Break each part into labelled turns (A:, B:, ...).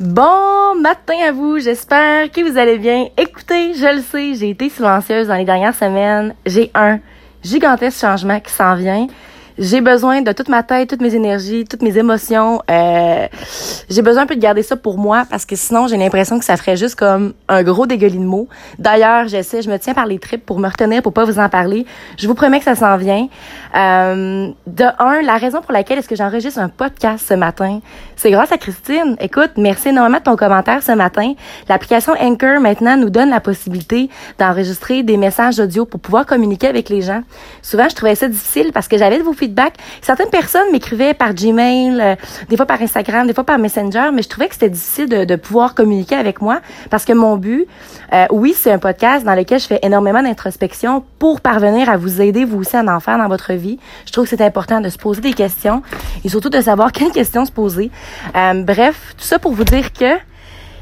A: Bon matin à vous, j'espère que vous allez bien. Écoutez, je le sais, j'ai été silencieuse dans les dernières semaines. J'ai un gigantesque changement qui s'en vient j'ai besoin de toute ma tête, toutes mes énergies, toutes mes émotions. Euh, j'ai besoin un peu de garder ça pour moi parce que sinon, j'ai l'impression que ça ferait juste comme un gros dégueulis de mots. D'ailleurs, j'essaie, je me tiens par les tripes pour me retenir, pour pas vous en parler. Je vous promets que ça s'en vient. Euh, de un, la raison pour laquelle est-ce que j'enregistre un podcast ce matin, c'est grâce à Christine. Écoute, merci énormément de ton commentaire ce matin. L'application Anchor maintenant nous donne la possibilité d'enregistrer des messages audio pour pouvoir communiquer avec les gens. Souvent, je trouvais ça difficile parce que j'avais de vos Certaines personnes m'écrivaient par Gmail, euh, des fois par Instagram, des fois par Messenger, mais je trouvais que c'était difficile de, pouvoir communiquer avec moi parce que mon but, euh, oui, c'est un podcast dans lequel je fais énormément d'introspection pour parvenir à vous aider, vous aussi, à en faire dans votre vie. Je trouve que c'est important de se poser des questions et surtout de savoir quelles questions se poser. Euh, bref, tout ça pour vous dire que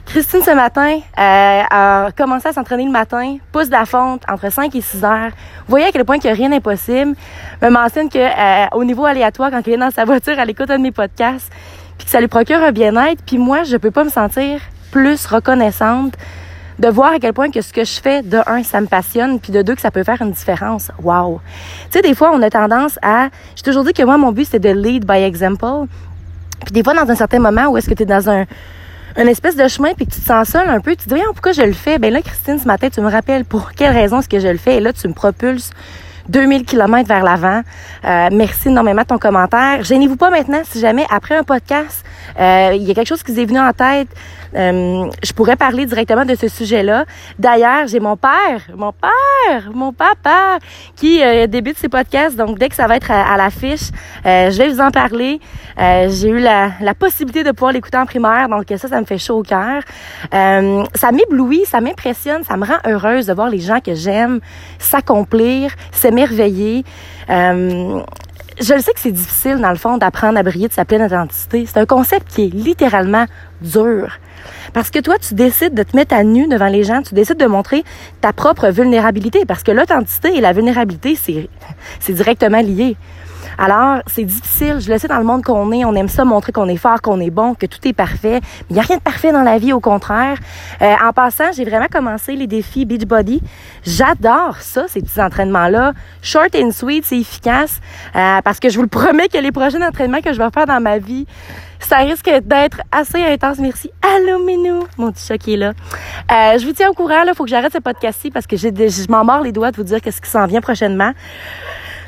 A: Christine, ce matin, euh, a commencé à s'entraîner le matin, pousse de la fonte entre 5 et 6 heures. Voyez à quel point que rien n'est possible. Me mentionne que euh, au niveau aléatoire, quand elle est dans sa voiture, elle écoute un de mes podcasts, puis que ça lui procure un bien-être. Puis moi, je peux pas me sentir plus reconnaissante de voir à quel point que ce que je fais, de un, ça me passionne, puis de deux, que ça peut faire une différence. Wow! Tu sais, des fois, on a tendance à... J'ai toujours dit que moi, mon but, c'est de lead by example. Puis des fois, dans un certain moment où est-ce que tu es dans un un espèce de chemin puis tu te sens seul un peu, tu te dis, pourquoi je le fais? Ben là, Christine, ce matin, tu me rappelles pour quelle raison est-ce que je le fais? Et là, tu me propulses 2000 km vers l'avant. Euh, merci énormément de ton commentaire. Gênez-vous pas maintenant si jamais, après un podcast, euh, il y a quelque chose qui vous est venu en tête, euh, je pourrais parler directement de ce sujet-là. D'ailleurs, j'ai mon père, mon père, mon papa, qui euh, débute ses podcasts. Donc, dès que ça va être à, l'affiche, euh, je vais vous en parler. j'ai eu la, la, possibilité de pouvoir l'écouter en primaire. Donc, ça, ça me fait chaud au cœur. ça m'éblouit, ça m'impressionne, ça me rend heureuse de voir les gens que j'aime s'accomplir, s'émerveiller je le sais que c'est difficile, dans le fond, d'apprendre à briller de sa pleine identité. C'est un concept qui est littéralement dur. Parce que toi, tu décides de te mettre à nu devant les gens, tu décides de montrer ta propre vulnérabilité, parce que l'authenticité et la vulnérabilité, c'est directement lié. Alors, c'est difficile. Je le sais dans le monde qu'on est. On aime ça montrer qu'on est fort, qu'on est bon, que tout est parfait. Mais il n'y a rien de parfait dans la vie, au contraire. Euh, en passant, j'ai vraiment commencé les défis Beachbody. J'adore ça, ces petits entraînements-là. Short and sweet, c'est efficace. Euh, parce que je vous le promets que les prochains entraînements que je vais faire dans ma vie, ça risque d'être assez intense. Merci. Allô, Minou, mon petit chat qui est là. Euh, je vous tiens au courant, là. Faut que j'arrête ce podcast-ci parce que je m'en mords les doigts de vous dire qu'est-ce qui s'en vient prochainement.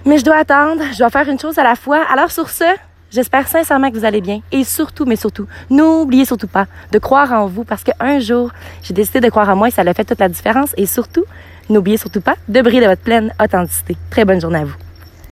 A: Mais je dois attendre, je dois faire une chose à la fois. Alors sur ce, j'espère sincèrement que vous allez bien. Et surtout, mais surtout, n'oubliez surtout pas de croire en vous parce qu'un jour, j'ai décidé de croire en moi et ça a fait toute la différence. Et surtout, n'oubliez surtout pas de briller de votre pleine authenticité. Très bonne journée à vous.